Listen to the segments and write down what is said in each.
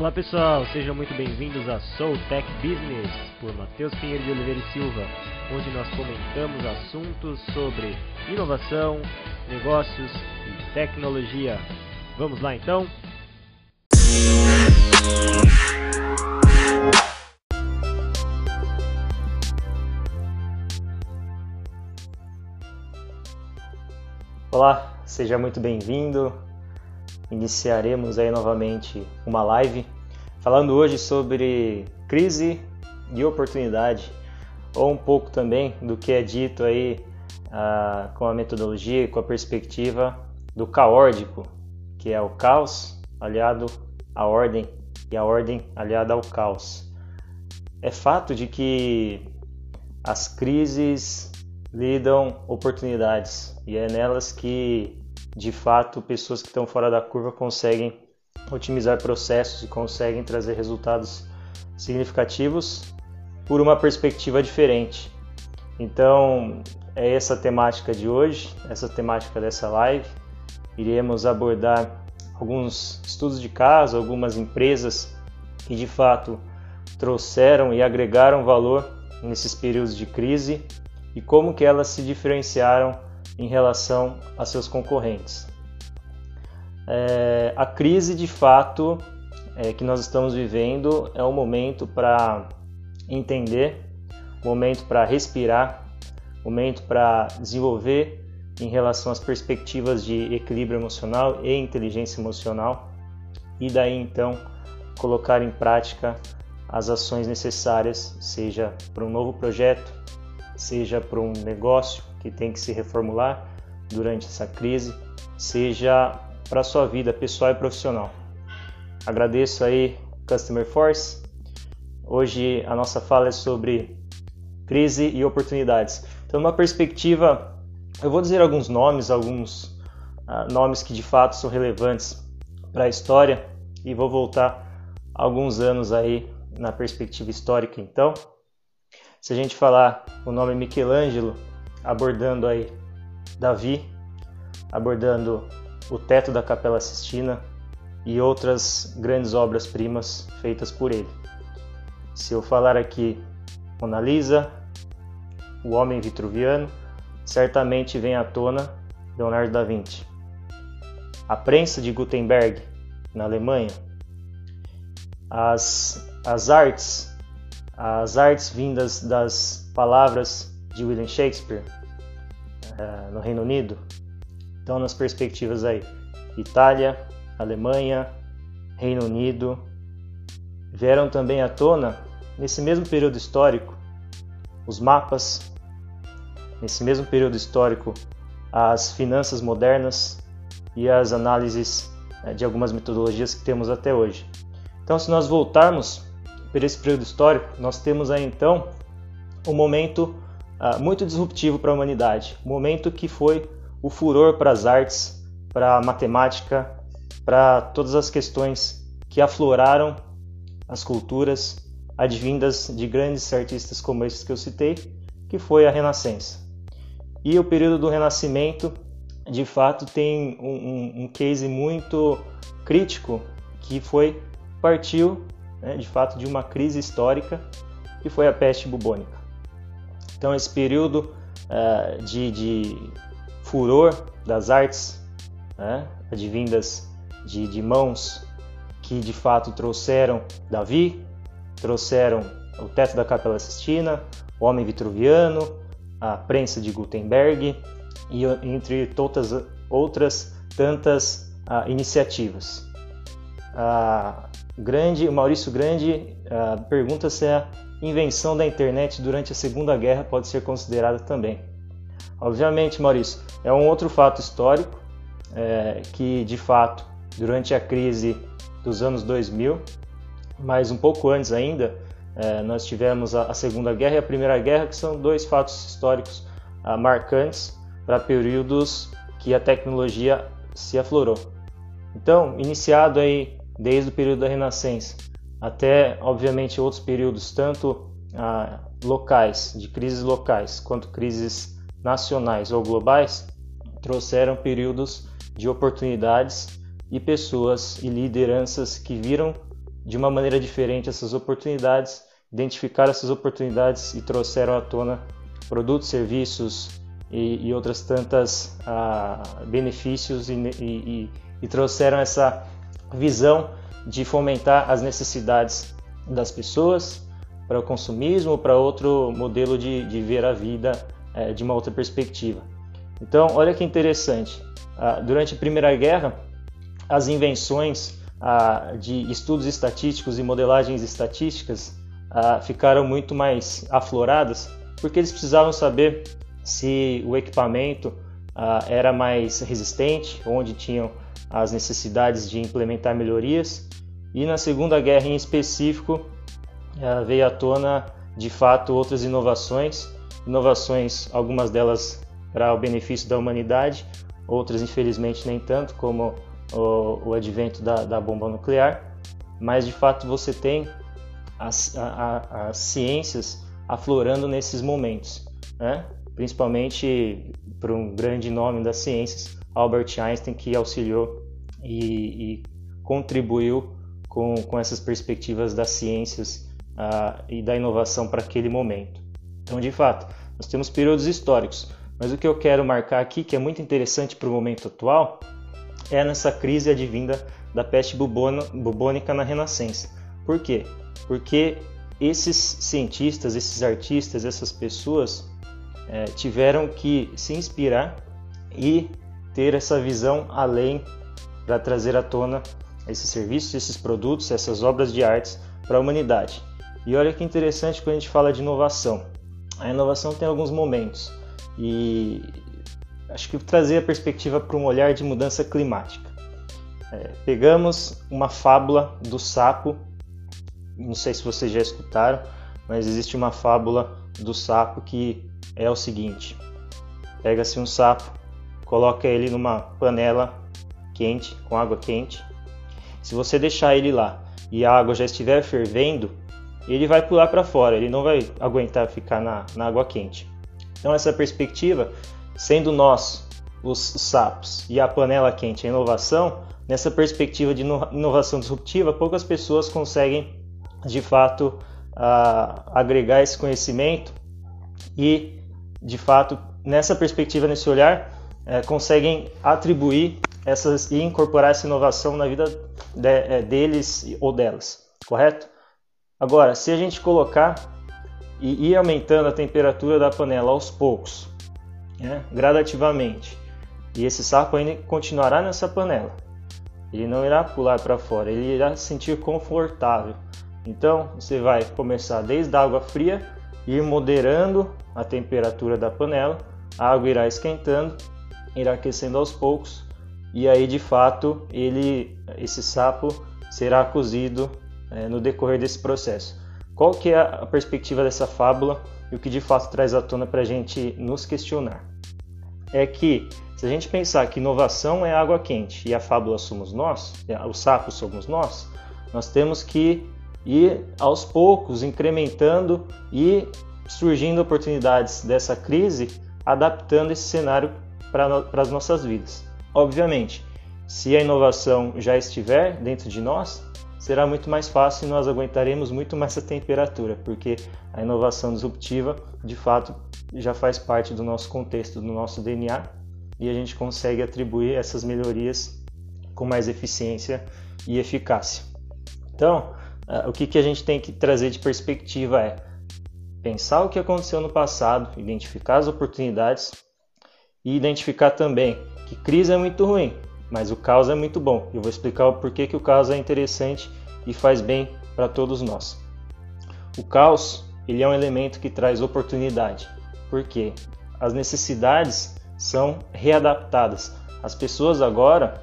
Olá pessoal, sejam muito bem-vindos a Soul Tech Business por Matheus Pinheiro de Oliveira e Silva, onde nós comentamos assuntos sobre inovação, negócios e tecnologia. Vamos lá então? Olá, seja muito bem-vindo. Iniciaremos aí novamente uma live falando hoje sobre crise e oportunidade, ou um pouco também do que é dito aí ah, com a metodologia e com a perspectiva do caórdico, que é o caos aliado à ordem e a ordem aliada ao caos. É fato de que as crises lidam oportunidades e é nelas que, de fato, pessoas que estão fora da curva conseguem otimizar processos e conseguem trazer resultados significativos por uma perspectiva diferente. Então, é essa temática de hoje, essa temática dessa live. Iremos abordar alguns estudos de caso, algumas empresas que de fato trouxeram e agregaram valor nesses períodos de crise e como que elas se diferenciaram em relação a seus concorrentes. É, a crise, de fato, é, que nós estamos vivendo é um momento para entender, momento para respirar, momento para desenvolver em relação às perspectivas de equilíbrio emocional e inteligência emocional e daí então colocar em prática as ações necessárias, seja para um novo projeto, seja para um negócio que tem que se reformular durante essa crise, seja para a sua vida pessoal e profissional. Agradeço aí Customer Force. Hoje a nossa fala é sobre crise e oportunidades. Então, uma perspectiva, eu vou dizer alguns nomes, alguns uh, nomes que de fato são relevantes para a história e vou voltar alguns anos aí na perspectiva histórica. Então, se a gente falar o nome Michelangelo, abordando aí Davi, abordando o teto da Capela Sistina e outras grandes obras-primas feitas por ele. Se eu falar aqui Mona Lisa, o Homem Vitruviano, certamente vem à tona Leonardo da Vinci. A prensa de Gutenberg, na Alemanha, as, as artes as artes vindas das palavras de William Shakespeare uh, no Reino Unido. Então, nas perspectivas aí, Itália, Alemanha, Reino Unido, vieram também à tona, nesse mesmo período histórico, os mapas, nesse mesmo período histórico, as finanças modernas e as análises uh, de algumas metodologias que temos até hoje. Então, se nós voltarmos por esse período histórico, nós temos aí então um momento uh, muito disruptivo para a humanidade, um momento que foi o furor para as artes, para a matemática, para todas as questões que afloraram as culturas advindas de grandes artistas como esses que eu citei, que foi a Renascença. E o período do Renascimento, de fato, tem um, um, um case muito crítico que foi partiu né, de fato de uma crise histórica que foi a peste bubônica. Então esse período uh, de, de, furor das artes, né, advindas de, de mãos que de fato trouxeram Davi, trouxeram o teto da Capela Sistina, o Homem Vitruviano, a prensa de Gutenberg e entre todas outras tantas uh, iniciativas. Uh, Grande, o Maurício Grande uh, pergunta se a invenção da internet durante a Segunda Guerra pode ser considerada também. Obviamente, Maurício, é um outro fato histórico é, que, de fato, durante a crise dos anos 2000, mas um pouco antes ainda, é, nós tivemos a, a, Segunda Guerra e a Primeira Guerra, que são dois fatos históricos ah, marcantes para períodos que a tecnologia se aflorou. Então, iniciado aí desde o período da Renascença até, obviamente, outros períodos, tanto ah, locais, de crises locais, quanto crises nacionais ou globais, trouxeram períodos de oportunidades e pessoas e lideranças que viram de uma maneira diferente essas oportunidades, identificaram essas oportunidades e trouxeram à tona produtos, serviços e, e outras tantas ah, benefícios e, e, e trouxeram essa visão de fomentar as necessidades das pessoas para o consumismo, para outro modelo de, de ver a vida é, de uma outra perspectiva. Então, olha que interessante. Ah, durante a Primeira Guerra, as invenções ah, de estudos estatísticos e modelagens estatísticas ah, ficaram muito mais afloradas, porque eles precisavam saber se o equipamento era mais resistente, onde tinham as necessidades de implementar melhorias. E na Segunda Guerra, em específico, veio à tona de fato outras inovações, inovações, algumas delas para o benefício da humanidade, outras infelizmente nem tanto, como o, o advento da, da, bomba nuclear, mas de fato você tem as, a, as ciências aflorando nesses momentos, né? principalmente para um grande nome das ciências, Albert Einstein, que auxiliou e, e contribuiu com, com essas perspectivas das ciências uh, e da inovação para aquele momento. Então, de fato, nós temos períodos históricos, mas o que eu quero marcar aqui, que é muito interessante para o momento atual, é nessa crise advinda da peste bubônica na Renascença. Por quê? Porque esses cientistas, esses artistas, essas pessoas é, tiveram que se inspirar e ter essa visão além para trazer à tona esses serviços, esses produtos, essas obras de artes para a humanidade. E olha que interessante quando a gente fala de inovação. A inovação tem alguns momentos. E acho que trazer a perspectiva para um olhar de mudança climática. É, pegamos uma fábula do sapo, não sei se vocês já escutaram, mas existe uma fábula do sapo que é o seguinte: pega-se um sapo, coloca ele numa panela quente, com água quente. Se você deixar ele lá e a água já estiver fervendo, ele vai pular para fora, ele não vai aguentar ficar na, na água quente. Então, essa perspectiva, sendo nós os sapos e a panela quente a inovação, nessa perspectiva de inovação disruptiva, poucas pessoas conseguem de fato agregar esse conhecimento e de fato nessa perspectiva, nesse olhar, é, conseguem atribuir essas e incorporar essa inovação na vida de, é, deles ou delas, correto? Agora, se a gente colocar e ir aumentando a temperatura da panela aos poucos, né, gradativamente, e esse sapo ainda continuará nessa panela. Ele não irá pular para fora, ele irá se sentir confortável. Então, você vai começar desde a água fria, ir moderando a temperatura da panela, a água irá esquentando, irá aquecendo aos poucos, e aí de fato ele, esse sapo será cozido é, no decorrer desse processo. Qual que é a perspectiva dessa fábula e o que de fato traz à tona para a gente nos questionar? É que se a gente pensar que inovação é água quente e a fábula somos nós, é, os sapos somos nós, nós temos que ir aos poucos incrementando e surgindo oportunidades dessa crise, adaptando esse cenário para as nossas vidas. Obviamente, se a inovação já estiver dentro de nós, será muito mais fácil e nós aguentaremos muito mais a temperatura, porque a inovação disruptiva, de fato, já faz parte do nosso contexto, do nosso DNA, e a gente consegue atribuir essas melhorias com mais eficiência e eficácia. Então, eh, o que a gente tem que trazer de perspectiva é pensar o que aconteceu no passado, identificar as oportunidades e identificar também que crise é muito ruim, mas o caos é muito bom. Eu vou explicar o porquê que o caos é interessante e faz bem para todos nós. O caos ele é um elemento que traz oportunidade, porque as necessidades são readaptadas. As pessoas agora,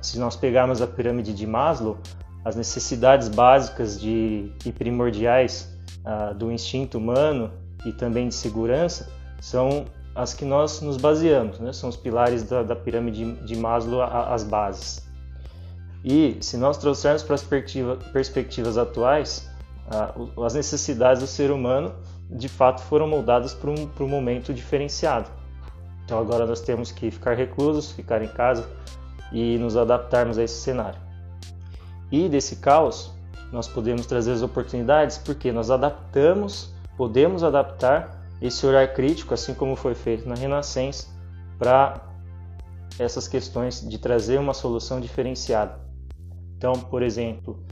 se nós pegarmos a pirâmide de Maslow, as necessidades básicas de, e primordiais uh, do instinto humano e também de segurança são as que nós nos baseamos, né? são os pilares da, da pirâmide de Maslow, as bases. E se nós trouxermos para as perspectiva, perspectivas atuais, as necessidades do ser humano de fato foram moldadas para um, para um momento diferenciado. Então agora nós temos que ficar reclusos, ficar em casa e nos adaptarmos a esse cenário. E desse caos nós podemos trazer as oportunidades porque nós adaptamos, podemos adaptar esse olhar crítico, assim como foi feito na Renascença, para essas questões de trazer uma solução diferenciada. Então, por exemplo,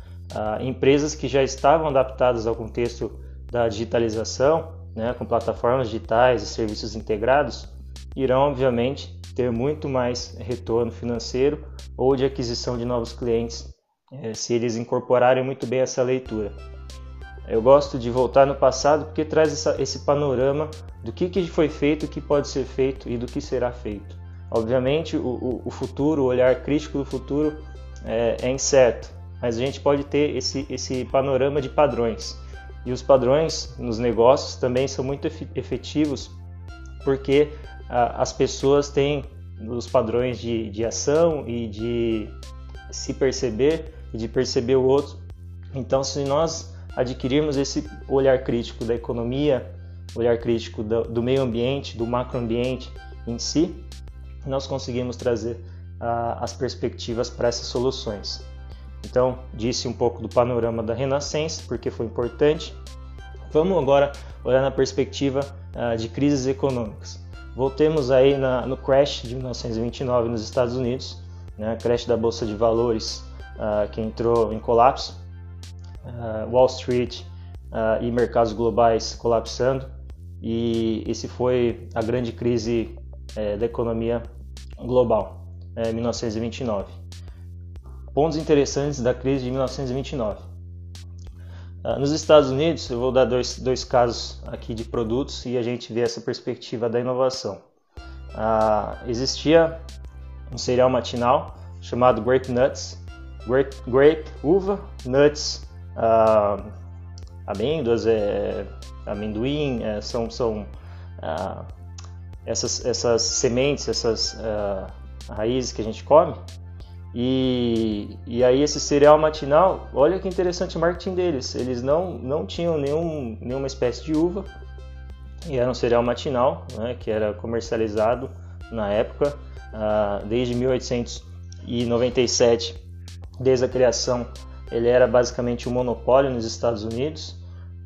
empresas que já estavam adaptadas ao contexto da digitalização, né, com plataformas digitais e serviços integrados, irão obviamente ter muito mais retorno financeiro ou de aquisição de novos clientes é, se eles incorporarem muito bem essa leitura. Eu gosto de voltar no passado porque traz essa, esse panorama do que, que foi feito, o que pode ser feito e do que será feito. Obviamente, o, o, o futuro, o olhar crítico do futuro é, é, incerto, mas a gente pode ter esse, esse panorama de padrões. E os padrões nos negócios também são muito efetivos porque a, as pessoas têm os padrões de, de ação e de se perceber e de perceber o outro. Então, se nós adquirirmos esse olhar crítico da economia, olhar crítico do, meio ambiente, do macroambiente em si, nós conseguimos trazer uh, as perspectivas para essas soluções. Então, disse um pouco do panorama da Renascença, porque foi importante. Vamos agora olhar na perspectiva uh, de crises econômicas. Voltemos aí na, no crash de 1929 nos Estados Unidos, né, crash da Bolsa de Valores uh, que entrou em colapso, uh, Wall Street uh, e mercados globais colapsando, e esse foi a grande crise eh, da economia global, em eh, 1929. Pontos interessantes da crise de 1929. nos Estados Unidos, eu vou dar dois, dois casos aqui de produtos e a gente vê essa perspectiva da inovação. existia um cereal matinal chamado Grape Nuts, grape, grape uva, nuts, uh, amêndoas, é, amendoim, é, são, são uh, essas, essas sementes, essas uh, raízes que a gente come. E, e aí esse cereal matinal, olha que interessante o marketing deles. Eles não, não tinham nenhum, nenhuma espécie de uva e era um cereal matinal, né, que era comercializado na época, uh, desde 1897 desde a criação, ele era basicamente um monopólio nos Estados Unidos,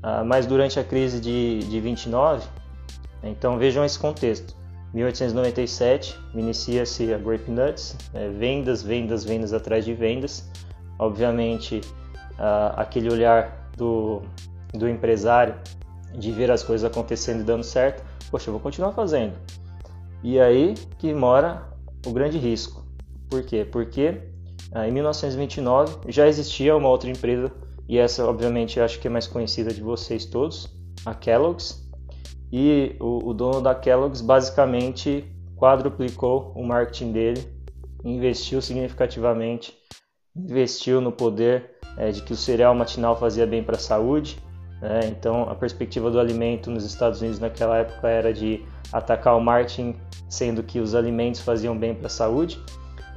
uh, mas durante a crise de, de 29, então vejam esse contexto. 1897 inicia-se a Grape Nuts, é, vendas, vendas, vendas atrás de vendas. Obviamente, uh, aquele olhar do, do empresário de ver as coisas acontecendo e dando certo, poxa, eu vou continuar fazendo. E aí que mora o grande risco. Por quê? Porque ah, em 1929 já existia uma outra empresa, e essa obviamente acho que é mais conhecida de vocês todos, a Kellogg's. E o, o dono da Kellogg's basicamente quadruplicou o marketing dele, investiu significativamente, investiu no poder é, de que o cereal matinal fazia bem para a saúde. Né? Então a perspectiva do alimento nos Estados Unidos naquela época era de atacar o marketing, sendo que os alimentos faziam bem para a saúde.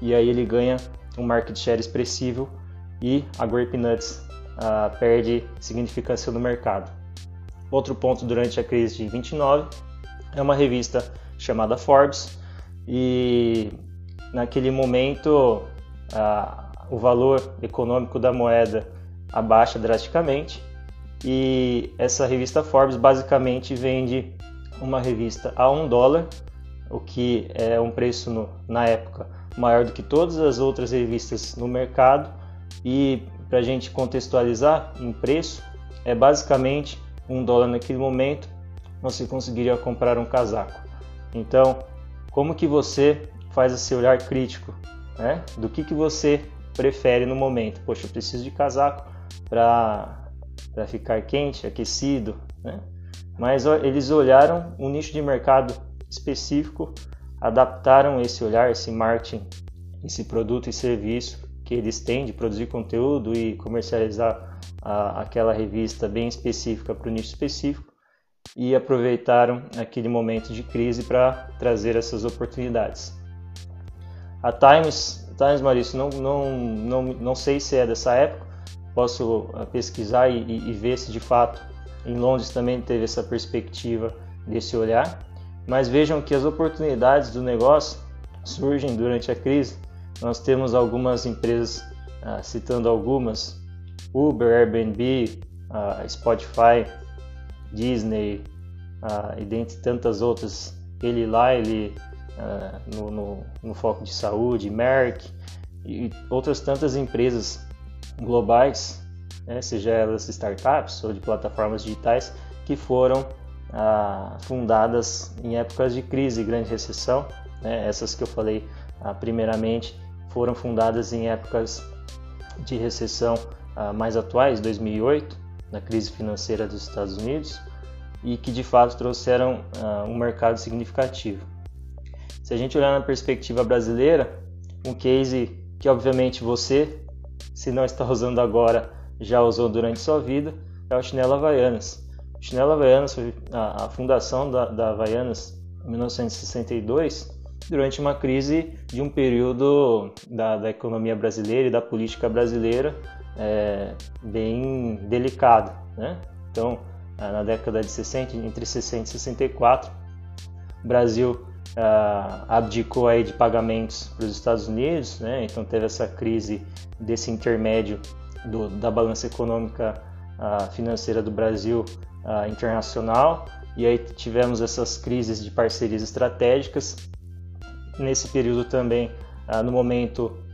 E aí ele ganha um market share expressivo e a Grape Nuts uh, perde significância no mercado. Outro ponto durante a crise de 29 é uma revista chamada Forbes e naquele momento uh, o valor econômico da moeda abaixa drasticamente e essa revista Forbes basicamente vende uma revista a um dólar, o que é um preço no, na época maior do que todas as outras revistas no mercado e para a gente contextualizar em preço é basicamente um dólar naquele momento você conseguiria comprar um casaco. Então, como que você faz esse olhar crítico, né? Do que que você prefere no momento? Poxa, eu preciso de casaco para para ficar quente, aquecido, né? Mas eles olharam um nicho de mercado específico adaptaram esse olhar, esse marketing, esse produto e serviço que eles têm de produzir conteúdo e comercializar a, aquela revista bem específica para o nicho específico e aproveitaram aquele momento de crise para trazer essas oportunidades. A Times, Times Maurício, não, não, não, não sei se é dessa época, posso ah, pesquisar e, e ver se de fato em Londres também teve essa perspectiva desse olhar, mas vejam que as oportunidades do negócio surgem durante a crise. Nós temos algumas empresas, ah, citando algumas, Uber, Airbnb, uh, Spotify, Disney uh, e dentre tantas outras, ele lá, ele no, no, no, foco de saúde, Merck e outras tantas empresas globais, né, seja elas startups ou de plataformas digitais, que foram fundadas em épocas de crise grande recessão. Né, essas que eu falei primeiramente foram fundadas em épocas de recessão uh, mais atuais, 2008, na crise financeira dos Estados Unidos, e que de fato trouxeram uh, um mercado significativo. Se a gente olhar na perspectiva brasileira, um case que obviamente você, se não está usando agora, já usou durante sua vida, é o Chinelo Havaianas. O Chinelo Havaianas foi a, a fundação da, da Havaianas em 1962 durante uma crise de um período da, da economia brasileira e da política brasileira é, bem delicado. Né? Então, na década de 60, entre 60 e 64, o Brasil ah, abdicou aí de pagamentos para os Estados Unidos, né? então teve essa crise desse intermédio do, da balança econômica ah, financeira do Brasil ah, internacional, e aí tivemos essas crises de parcerias estratégicas nesse período também, ah, no momento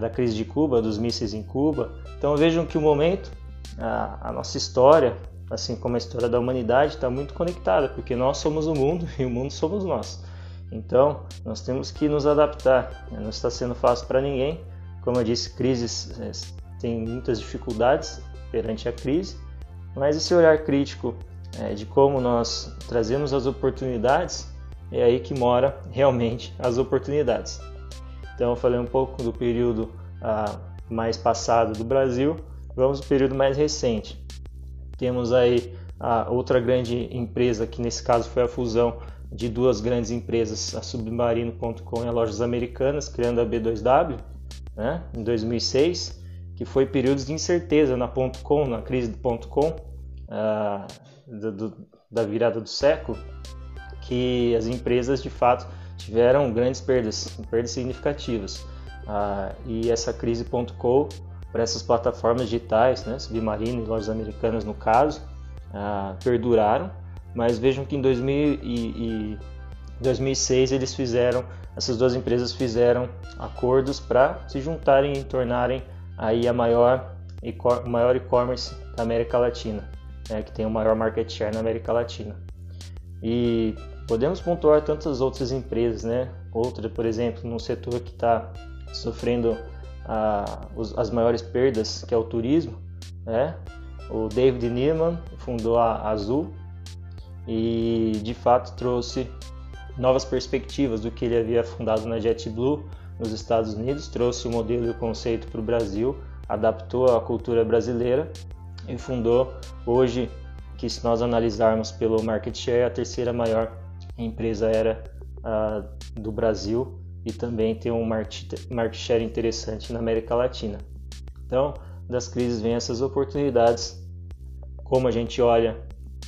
da crise de Cuba, dos mísseis em Cuba. Então vejam que o momento, a nossa história, assim como a história da humanidade, está muito conectada, porque nós somos o mundo e o mundo somos nós. Então nós temos que nos adaptar. Né? Não está sendo fácil para ninguém. Como eu disse, crises é, tem muitas dificuldades perante a crise, mas esse olhar crítico é, de como nós trazemos as oportunidades é aí que mora realmente as oportunidades. Então eu falei um pouco do período ah, mais passado do Brasil, vamos ao período mais recente. Temos aí a outra grande empresa, que nesse caso foi a fusão de duas grandes empresas, a Submarino.com e a Lojas Americanas, criando a B2W, né, em 2006, que foi períodos de incerteza na .com, na crise do .com, ah, do, do, da virada do século, que as empresas de fato tiveram grandes perdas, perdas significativas. Ah, e essa crise.com para essas plataformas digitais, né, Submarino e lojas americanas no caso, ah, perduraram, mas vejam que em 2000 e, e 2006 eles fizeram, essas duas empresas fizeram acordos para se juntarem e tornarem aí a maior maior e-commerce da América Latina, né, que tem o maior market share na América Latina. E Podemos pontuar tantas outras empresas, né? Outra, por exemplo, num setor que está sofrendo ah, as maiores perdas, que é o turismo, né? O David Neiman fundou a Azul e de fato trouxe novas perspectivas do que ele havia fundado na JetBlue nos Estados Unidos, trouxe o modelo e o conceito para o Brasil, adaptou à cultura brasileira e fundou hoje, que se nós analisarmos pelo market share, a terceira maior empresa era uh, do Brasil e também tem um market share interessante na América Latina. Então, das crises vêm essas oportunidades, como a gente olha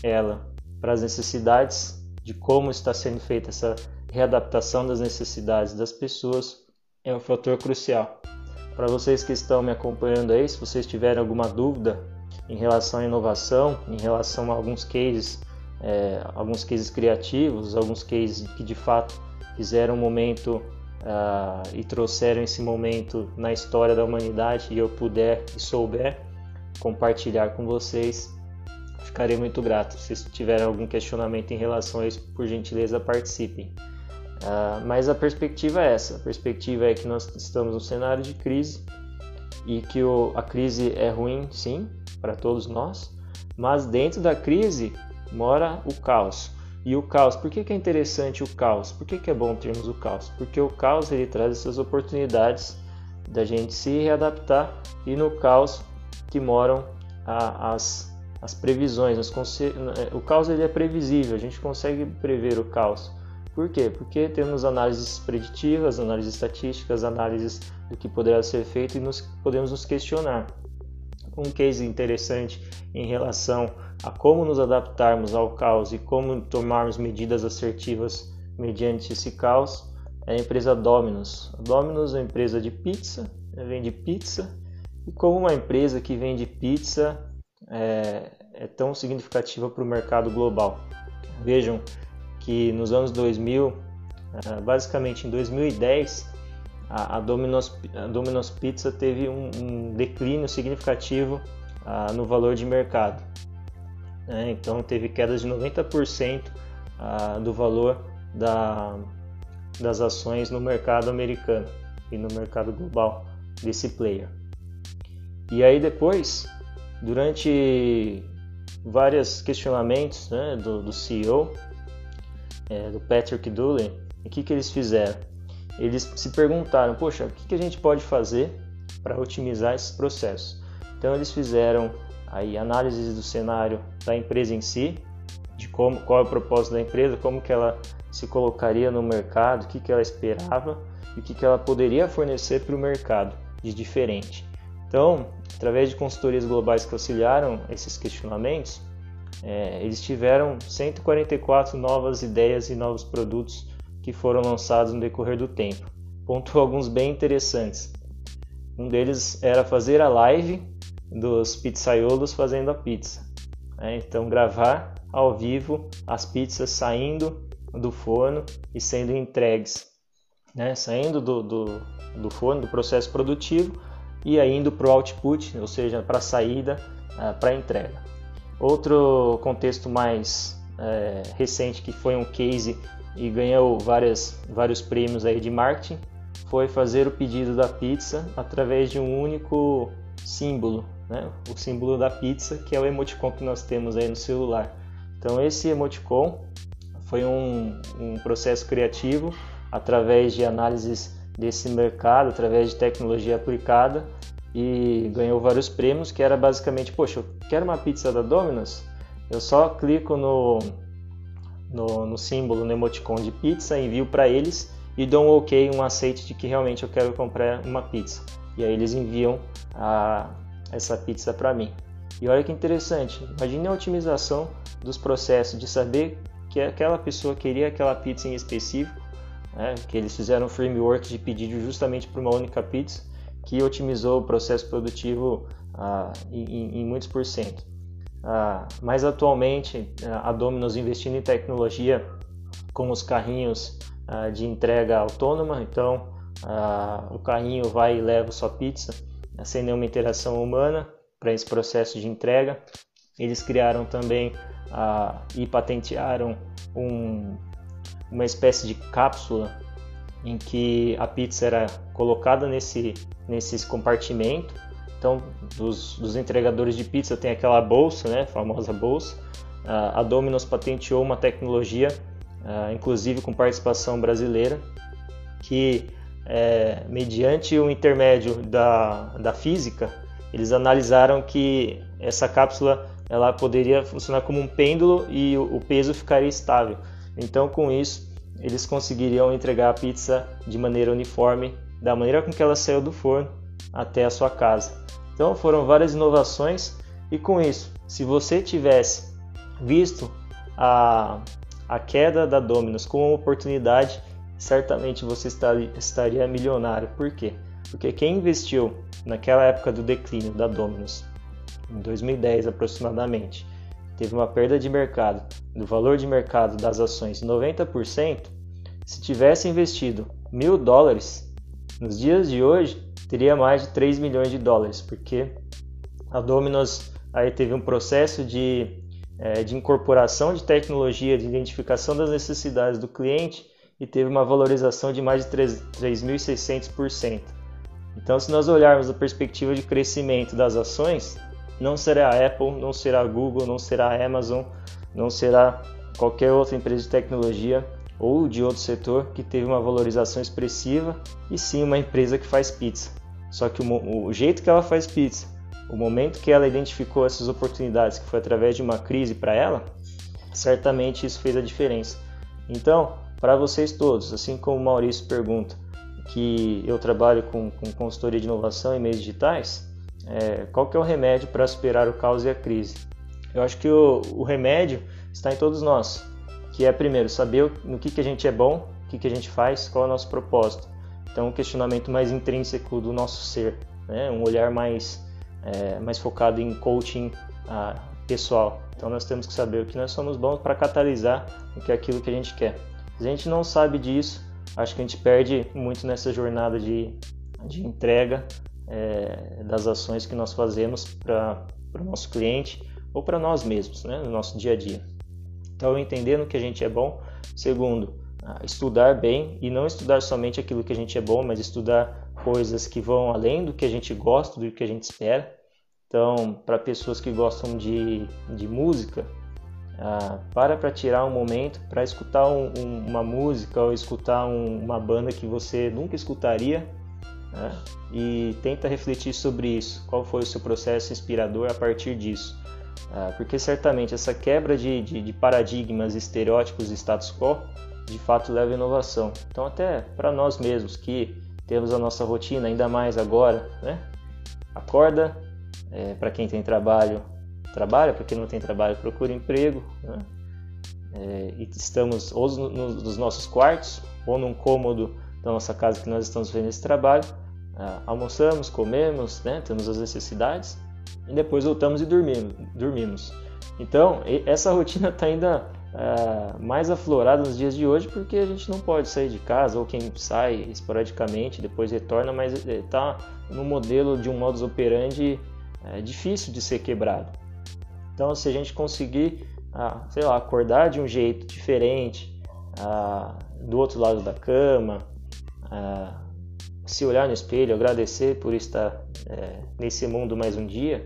ela para as necessidades, de como está sendo feita essa readaptação das necessidades das pessoas, é um fator crucial. Para vocês que estão me acompanhando aí, se vocês tiverem alguma dúvida em relação à inovação, em relação a alguns cases é, alguns cases criativos, alguns cases que de fato fizeram um momento uh, e trouxeram esse momento na história da humanidade e eu puder e souber compartilhar com vocês, ficarei muito grato. Se tiverem algum questionamento em relação a isso, por gentileza participem. Uh, mas a perspectiva é essa: a perspectiva é que nós estamos num cenário de crise e que o, a crise é ruim, sim, para todos nós, mas dentro da crise mora o caos. E o caos, por que, que é interessante o caos? Por que, que é bom termos o caos? Porque o caos ele traz essas oportunidades da gente se readaptar e no caos que moram a, as, as previsões. o caos ele é previsível, a gente consegue prever o caos. Por quê? Porque temos análises preditivas, análises estatísticas, análises do que poderá ser feito e nos, podemos nos questionar. Um case interessante em relação a como nos adaptarmos ao caos e como tomarmos medidas assertivas mediante esse caos é a empresa Domino's. A Domino's é uma empresa de pizza, vende pizza e como uma empresa que vende pizza é, é tão significativa para o mercado global. Vejam que nos anos 2000, é, basicamente em 2010, a Domino's, a Domino's Pizza teve um, um declínio significativo uh, no valor de mercado. Né? Então teve quedas de 90% uh, ah, do valor da, das ações no mercado americano e no mercado global desse player. E aí depois, durante vários questionamentos né, do, do CEO, é, do Patrick Dooley, o que, que eles fizeram? Eles se perguntaram, poxa, o que, que a gente pode fazer para otimizar esses processos? Então eles fizeram aí análises do cenário da empresa em si, de como, qual é o propósito da empresa, como que ela se colocaria no mercado, o que, que ela esperava e o que, que ela poderia fornecer para o mercado de diferente. Então, através de consultorias globais que auxiliaram esses questionamentos, é, eles tiveram 144 novas ideias e novos produtos que foram lançados no decorrer do tempo. Pontuou alguns bem interessantes. Um deles era fazer a live dos pizzaiolos fazendo a pizza. Né? Então, gravar ao vivo as pizzas saindo do forno e sendo entregues, né? saindo do, do, do forno, do processo produtivo e indo para o output, ou seja, para a saída, uh, para a entrega. Outro contexto mais é, recente que foi um case e ganhou várias, vários prêmios aí de marketing foi fazer o pedido da pizza através de um único símbolo, né? o símbolo da pizza, que é o emoticon que nós temos aí no celular. Então esse emoticon foi um, um processo criativo através de análises desse mercado, através de tecnologia aplicada e ganhou vários prêmios, que era basicamente, poxa, eu quero uma pizza da Domino's, eu só clico no, no, no símbolo, no emoticon de pizza, envio para eles e dou um ok, um aceite de que realmente eu quero comprar uma pizza. E aí eles enviam a, essa pizza para mim. E olha que interessante, imagine a otimização dos processos de saber que aquela pessoa queria aquela pizza em específico, né, que eles fizeram um framework de pedido justamente para uma única pizza, que otimizou o processo produtivo ah, em, em, muitos por cento. Ah, mas atualmente a Domino's investindo em tecnologia com os carrinhos ah, de entrega autônoma, então ah, o carrinho vai e leva sua pizza sem nenhuma interação humana para esse processo de entrega. Eles criaram também ah, e patentearam um, uma espécie de cápsula em que a pizza era colocada nesse, nesse compartimento. Então, dos, dos entregadores de pizza tem aquela bolsa, né, famosa bolsa. a Domino's patenteou uma tecnologia, inclusive com participação brasileira, que é, mediante o intermédio da, da física, eles analisaram que essa cápsula ela poderia funcionar como um pêndulo e o, o peso ficaria estável. Então, com isso, eles conseguiriam entregar a pizza de maneira uniforme, da maneira com que ela saiu do forno até a sua casa. Então, foram várias inovações e com isso, se você tivesse visto a, a queda da Domino's como uma oportunidade certamente você estaria milionário. Por quê? Porque quem investiu naquela época do declínio da Domino's, em 2010 aproximadamente, teve uma perda de mercado, do valor de mercado das ações 90%, se tivesse investido mil dólares, nos dias de hoje teria mais de 3 milhões de dólares, porque a Domino's aí teve um processo de, é, de incorporação de tecnologia, de identificação das necessidades do cliente e teve uma valorização de mais de 3.600%. Então, se nós olharmos a perspectiva de crescimento das ações, não será a Apple, não será a Google, não será a Amazon, não será qualquer outra empresa de tecnologia ou de outro setor que teve uma valorização expressiva, e sim uma empresa que faz pizza. Só que o, o jeito que ela faz pizza, o momento que ela identificou essas oportunidades, que foi através de uma crise para ela, certamente isso fez a diferença. Então, para vocês todos, assim como o Maurício pergunta, que eu trabalho com, com consultoria de inovação e meios digitais, é, qual que é o remédio para superar o caos e a crise? Eu acho que o, o, remédio está em todos nós, que é primeiro saber no que, que a gente é bom, o que, que a gente faz, qual é o nosso propósito. Então, um questionamento mais intrínseco do nosso ser, né? um olhar mais, é, mais focado em coaching ah, pessoal. Então nós temos que saber o que nós somos bons para catalisar o que é aquilo que a gente quer. Se a gente não sabe disso, acho que a gente perde muito nessa jornada de, de entrega é, das ações que nós fazemos para o nosso cliente ou para nós mesmos, né, no nosso dia a dia. Então, entendendo que a gente é bom. Segundo, estudar bem e não estudar somente aquilo que a gente é bom, mas estudar coisas que vão além do que a gente gosta, do que a gente espera. Então, para pessoas que gostam de, de música, ah, para para tirar um momento para escutar um, um, uma música ou escutar um, uma banda que você nunca escutaria né? e tenta refletir sobre isso. Qual foi o seu processo inspirador a partir disso? Ah, porque certamente essa quebra de, de, de paradigmas, estereótipos e status quo de fato leva à inovação. Então, até para nós mesmos que temos a nossa rotina, ainda mais agora, né? acorda, é, para quem tem trabalho, trabalha, para quem não tem trabalho, procura emprego. Né? É, e estamos ou no, no, nos nossos quartos ou num cômodo da nossa casa que nós estamos fazendo esse trabalho. É, almoçamos, comemos, né? temos as necessidades e depois voltamos e dormimos. dormimos. Então, essa rotina está ainda é, mais aflorada nos dias de hoje porque a gente não pode sair de casa ou quem sai esporadicamente depois retorna, mas está no modelo de um modus operandi é, difícil de ser quebrado. Então, se a gente conseguir, ah, sei lá, acordar de um jeito diferente, ah, do outro lado da cama, ah, se olhar no espelho, agradecer por estar é, nesse mundo mais um dia,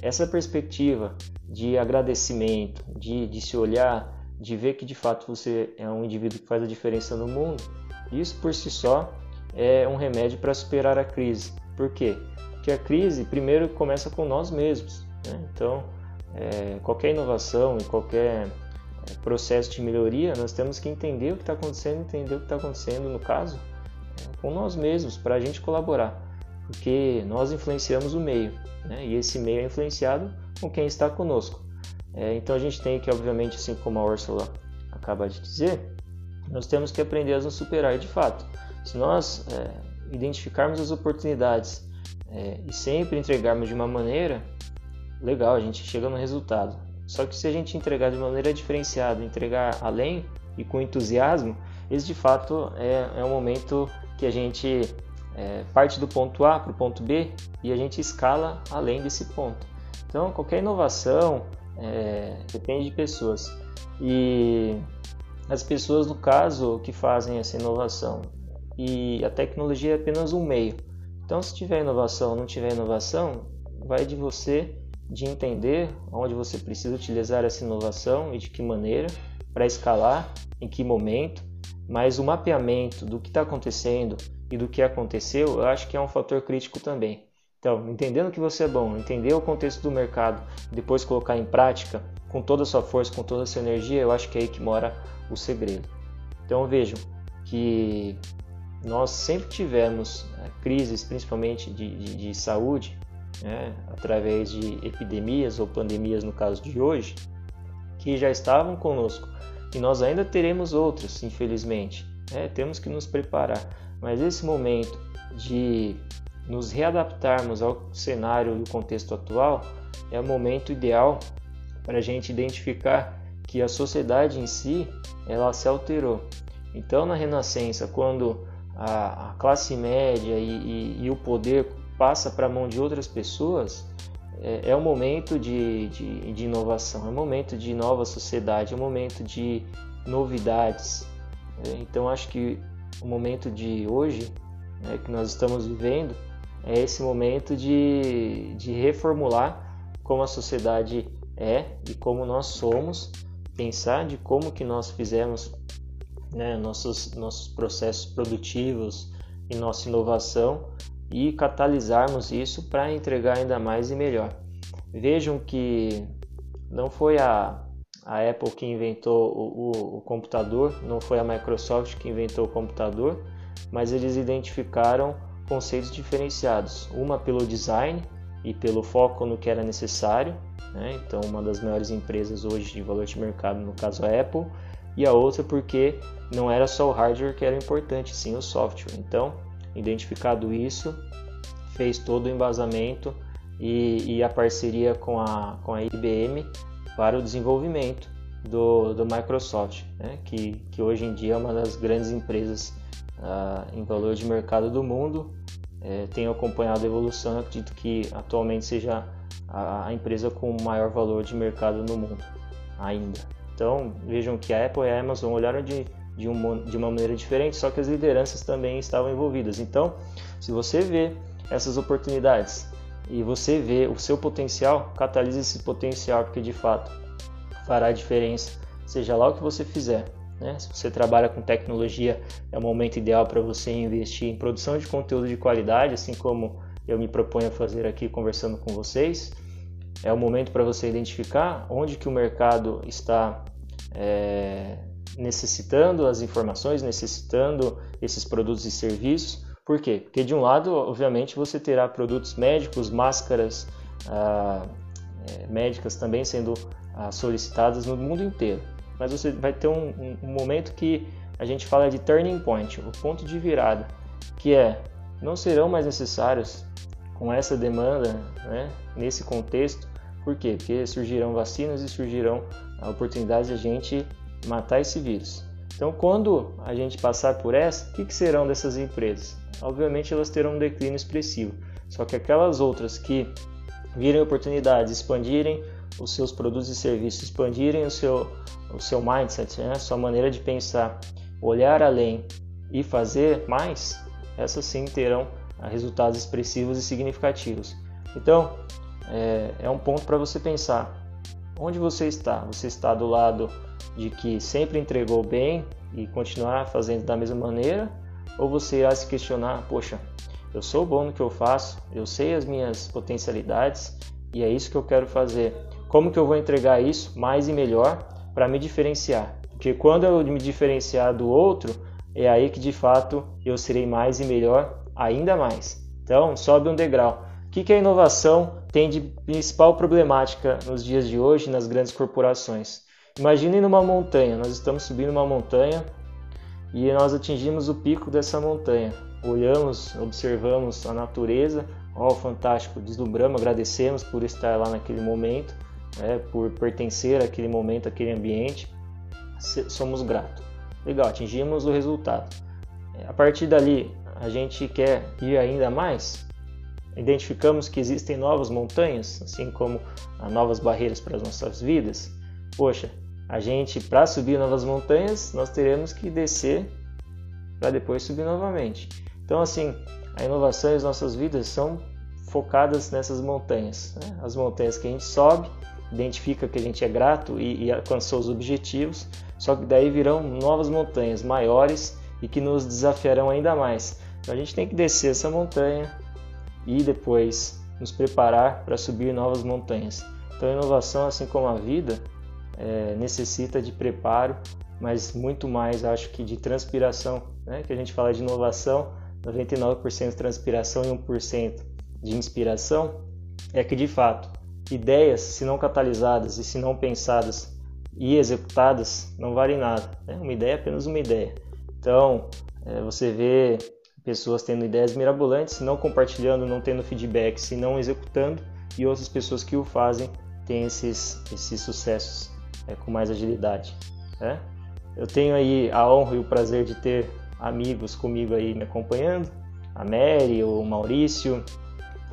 essa perspectiva de agradecimento, de, de se olhar, de ver que de fato você é um indivíduo que faz a diferença no mundo, isso por si só é um remédio para superar a crise. Por quê? Porque a crise primeiro começa com nós mesmos. Né? Então, é, qualquer inovação e qualquer é, processo de melhoria, nós temos que entender o que está acontecendo, entender o que está acontecendo, no caso, com nós mesmos, para a gente colaborar, porque nós influenciamos o meio, né? e esse meio é influenciado com quem está conosco. É, então a gente tem que, obviamente, assim como a Ursula acaba de dizer, nós temos que aprender a nos superar de fato. Se nós é, identificarmos as oportunidades é, e sempre entregarmos de uma maneira legal, a gente chega no resultado. Só que se a gente entregar de maneira diferenciada, entregar além e com entusiasmo, esse de fato é, é um momento que a gente é, parte do ponto A para o ponto B e a gente escala além desse ponto. Então, qualquer inovação é, depende de pessoas. E as pessoas, no caso, que fazem essa inovação. E a tecnologia é apenas um meio. Então, se tiver inovação ou não tiver inovação, vai de você de entender onde você precisa utilizar essa inovação e de que maneira para escalar, em que momento, mas o mapeamento do que está acontecendo e do que aconteceu, eu acho que é um fator crítico também. Então, entendendo que você é bom, entender o contexto do mercado, depois colocar em prática com toda a sua força, com toda a sua energia, eu acho que é aí que mora o segredo. Então vejam que nós sempre tivemos é, crises, principalmente de, de, de saúde, né, através de epidemias ou pandemias no caso de hoje, que já estavam conosco e nós ainda teremos outras, infelizmente. Né? Temos que nos preparar, mas esse momento de nos readaptarmos ao cenário e contexto atual é o momento ideal para a gente identificar que a sociedade em si ela se alterou. Então, na Renascença, quando a, a classe média e, e, e o poder passa para a mão de outras pessoas, é, é um momento de, de, de, inovação, é um momento de nova sociedade, é um momento de novidades. É, então acho que o momento de hoje, né, que nós estamos vivendo, é esse momento de, de reformular como a sociedade é e como nós somos, pensar de como que nós fizemos né, nossos, nossos processos produtivos e nossa inovação e catalisarmos isso para entregar ainda mais e melhor. Vejam que não foi a, a Apple que inventou o, o, o computador, não foi a Microsoft que inventou o computador, mas eles identificaram conceitos diferenciados. Uma pelo design e pelo foco no que era necessário, né? então uma das maiores empresas hoje de valor de mercado, no caso a Apple, e a outra porque não era só o hardware que era importante, sim o software. Então Identificado isso, fez todo o embasamento e, e a parceria com a, com a IBM para o desenvolvimento do, do Microsoft, né? que, que hoje em dia é uma das grandes empresas uh, em valor de mercado do mundo. É, tenho acompanhado a evolução, acredito que atualmente seja a, a empresa com maior valor de mercado no mundo ainda. Então vejam que a Apple e a Amazon olharam de, de, um, de uma maneira diferente, só que as lideranças também estavam envolvidas. Então, se você vê essas oportunidades e você vê o seu potencial, catalise esse potencial, porque de fato fará diferença, seja lá o que você fizer. Né? Se você trabalha com tecnologia, é o momento ideal para você investir em produção de conteúdo de qualidade, assim como eu me proponho a fazer aqui conversando com vocês. É o momento para você identificar onde que o mercado está é, necessitando as informações, necessitando esses produtos e serviços. Por quê? Porque de um lado, obviamente, você terá produtos médicos, máscaras ah, é, médicas também sendo ah, solicitadas no mundo inteiro. Mas você vai ter um, um, um momento que a gente fala de turning point, o ponto de virada, que é não serão mais necessários com essa demanda, né, nesse contexto. Por quê? Porque surgirão vacinas e surgirão oportunidades de a gente matar esse vírus. Então, quando a gente passar por essa, o que, que serão dessas empresas? Obviamente, elas terão um declínio expressivo. Só que aquelas outras que virem oportunidades, expandirem os seus produtos e serviços, expandirem o seu, o seu mindset, né? sua maneira de pensar, olhar além e fazer mais, essas sim terão resultados expressivos e significativos. Então, é, é um ponto para você pensar onde você está. Você está do lado de que sempre entregou bem e continuar fazendo da mesma maneira? Ou você irá se questionar, poxa, eu sou bom no que eu faço, eu sei as minhas potencialidades e é isso que eu quero fazer. Como que eu vou entregar isso mais e melhor para me diferenciar? Porque quando eu me diferenciar do outro, é aí que de fato eu serei mais e melhor ainda mais. Então, sobe um degrau. O que, que a inovação tem de principal problemática nos dias de hoje nas grandes corporações? Imaginem numa montanha, nós estamos subindo uma montanha e nós atingimos o pico dessa montanha. Olhamos, observamos a natureza, ó, oh, fantástico, deslumbramos, agradecemos por estar lá naquele momento, né, por pertencer àquele momento, àquele ambiente, somos gratos. Legal, atingimos o resultado. A partir dali, a gente quer ir ainda mais? Identificamos que existem novas montanhas, assim como novas barreiras para as nossas vidas. Poxa, a gente, para subir novas montanhas, nós teremos que descer para depois subir novamente. Então, assim, a inovação e as nossas vidas são focadas nessas montanhas. Né? As montanhas que a gente sobe, identifica que a gente é grato e, e alcançou os objetivos, só que daí virão novas montanhas maiores e que nos desafiarão ainda mais. Então, a gente tem que descer essa montanha e depois nos preparar para subir novas montanhas. Então, a inovação, assim como a vida, é, necessita de preparo, mas muito mais, acho que, de transpiração. Né? Que a gente fala de inovação, 99% transpiração e 1% de inspiração, é que de fato, ideias, se não catalisadas e se não pensadas e executadas, não valem nada. Né? Uma ideia é apenas uma ideia. Então, é, você vê pessoas tendo ideias mirabolantes, não compartilhando, não tendo feedback, se não executando, e outras pessoas que o fazem têm esses, esses sucessos é, com mais agilidade. Né? Eu tenho aí a honra e o prazer de ter amigos comigo aí me acompanhando, a Mary, o Maurício,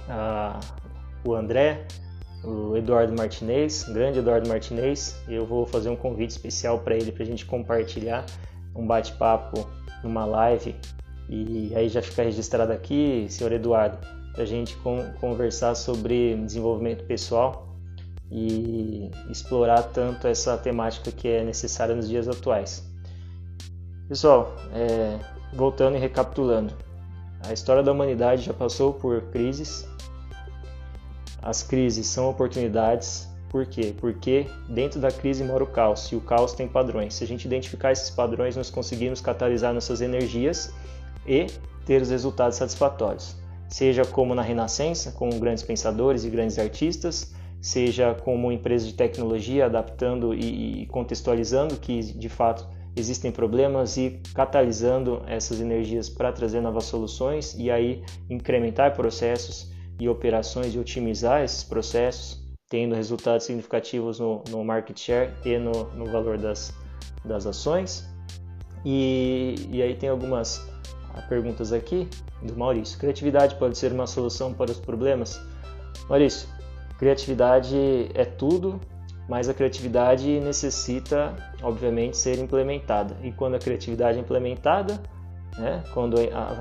a, o André, o Eduardo Martinez, grande Eduardo Martinez, eu vou fazer um convite especial para ele para a gente compartilhar um bate-papo numa live e aí já fica registrado aqui, senhor Eduardo, para a gente conversar sobre desenvolvimento pessoal e explorar tanto essa temática que é necessária nos dias atuais. Pessoal, é, voltando e recapitulando, a história da humanidade já passou por crises. As crises são oportunidades. Por quê? Porque dentro da crise mora o caos e o caos tem padrões. Se a gente identificar esses padrões, nós conseguimos catalisar nossas energias e ter os resultados satisfatórios. Seja como na Renascença, com grandes pensadores e grandes artistas, seja como empresa de tecnologia adaptando e contextualizando que de fato existem problemas e catalisando essas energias para trazer novas soluções e aí incrementar processos e operações e otimizar esses processos, tendo resultados significativos no, no market share e no, no valor das, das ações. E, e aí tem algumas ah, perguntas aqui do Maurício. Criatividade pode ser uma solução para os problemas? Maurício, criatividade é tudo, mas a criatividade necessita, obviamente, ser implementada. E quando a criatividade é implementada, né, quando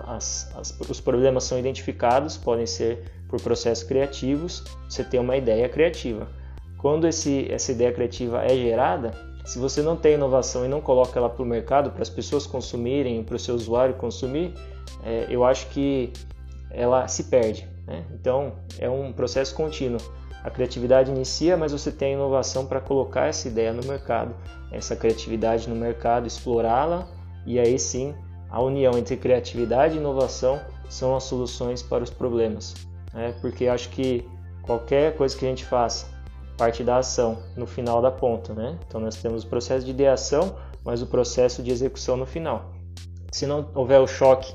as, as, os problemas são identificados, podem ser por processos criativos, você tem uma ideia criativa. Quando esse, essa ideia criativa é gerada, se você não tem inovação e não coloca ela para o mercado, para as pessoas consumirem, para o seu usuário consumir, é, eu acho que ela se perde. Né? Então é um processo contínuo. A criatividade inicia, mas você tem a inovação para colocar essa ideia no mercado, essa criatividade no mercado, explorá-la e aí sim a união entre criatividade e inovação são as soluções para os problemas. Né? Porque acho que qualquer coisa que a gente faça parte da ação no final da ponta, né? Então nós temos o processo de ideação, mas o processo de execução no final. Se não houver o choque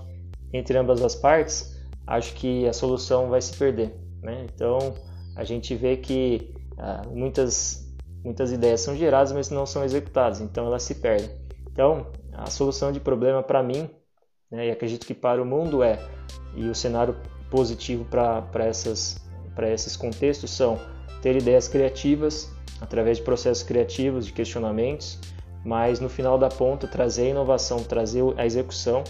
entre ambas as partes, acho que a solução vai se perder, né? Então a gente vê que ah, muitas muitas ideias são geradas, mas não são executadas, então elas se perdem. Então a solução de problema para mim, né, e acredito que para o mundo é, e o cenário positivo para esses contextos são ter ideias criativas através de processos criativos, de questionamentos, mas no final da ponta trazer a inovação, trazer a execução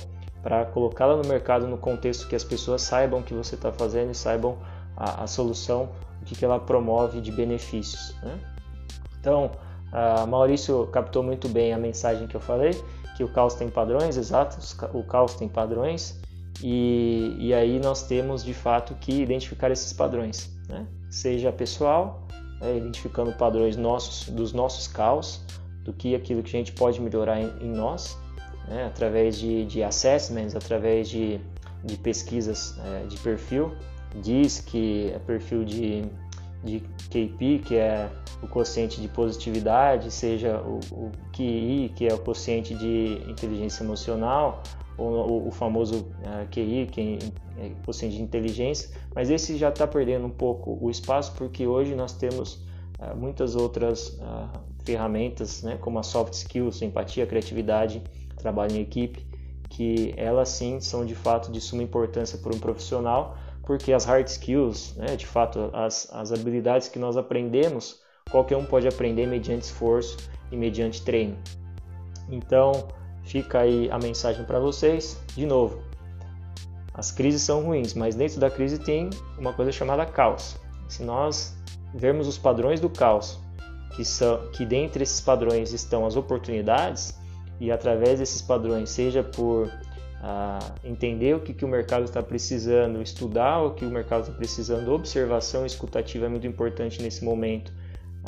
para colocá-la no mercado no contexto que as pessoas saibam o que você está fazendo e saibam a, a solução, o que, que ela promove de benefícios. Né? Então, Maurício captou muito bem a mensagem que eu falei, que o caos tem padrões, exato, o caos tem padrões, e, e aí nós temos de fato que identificar esses padrões. Né? seja pessoal, né, identificando padrões nossos, dos nossos caos, do que aquilo que a gente pode melhorar em, em nós, né, através de, de assessments, através de, de pesquisas é, de perfil, diz que é perfil de, de KP, que é o quociente de positividade, seja o, o QI, que é o quociente de inteligência emocional, o, o famoso uh, QI, que é quociente de inteligência, mas esse já está perdendo um pouco o espaço porque hoje nós temos uh, muitas outras uh, ferramentas, né, como a soft skills, empatia, criatividade, trabalho em equipe, que elas sim são de fato de suma importância para um profissional, porque as hard skills, né, de fato as, as habilidades que nós aprendemos, qualquer um pode aprender mediante esforço e mediante treino. Então, Fica aí a mensagem para vocês. De novo, as crises são ruins, mas dentro da crise tem uma coisa chamada caos. Se nós vermos os padrões do caos, que são que dentre esses padrões estão as oportunidades, e através desses padrões, seja por ah, entender o que, que o mercado está precisando, estudar o que o mercado está precisando, observação escutativa é muito importante nesse momento,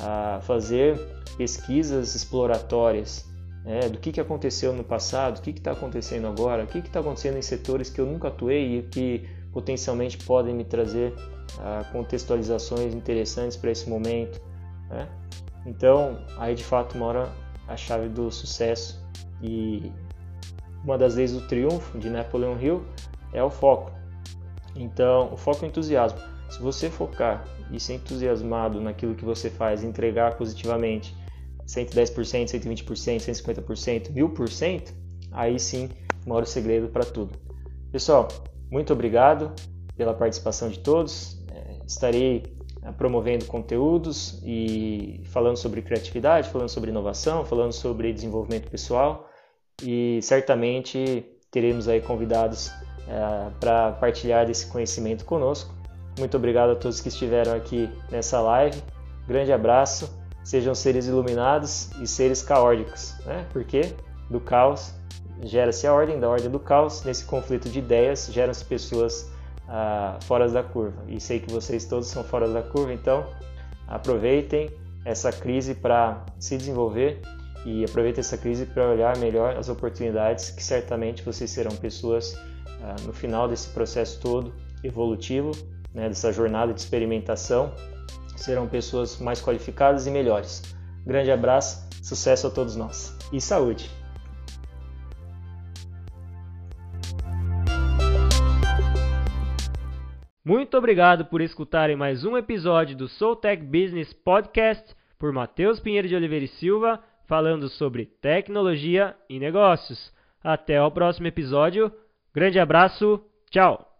ah, fazer pesquisas exploratórias é, do que, que aconteceu no passado, o que está acontecendo agora, o que está acontecendo em setores que eu nunca atuei e que potencialmente podem me trazer ah, contextualizações interessantes para esse momento. Né? Então, aí de fato mora a chave do sucesso e uma das leis do triunfo de Napoleon Hill é o foco. Então, o foco e o entusiasmo. Se você focar e ser entusiasmado naquilo que você faz, entregar positivamente, 110%, 120%, 150%, 1000%, aí sim mora o segredo para tudo. Pessoal, muito obrigado pela participação de todos. É, estarei é, promovendo conteúdos e falando sobre criatividade, falando sobre inovação, falando sobre desenvolvimento pessoal e certamente teremos aí convidados é, para partilhar esse conhecimento conosco. Muito obrigado a todos que estiveram aqui nessa live. Grande abraço sejam seres iluminados e seres caóticos, né? Porque do caos gera-se a ordem, da ordem do caos, nesse conflito de ideias geram-se pessoas ah, fora da curva. E sei que vocês todos são fora da curva, então aproveitem essa crise para se desenvolver e aproveite essa crise para olhar melhor as oportunidades que certamente vocês serão pessoas ah, no final desse processo todo evolutivo, né, dessa jornada de experimentação, serão pessoas mais qualificadas e melhores. Grande abraço, sucesso a todos nós e saúde! Muito obrigado por escutarem mais um episódio do Soul Tech Business Podcast por Matheus Pinheiro de Oliveira e Silva falando sobre tecnologia e negócios. Até o próximo episódio. Grande abraço. Tchau.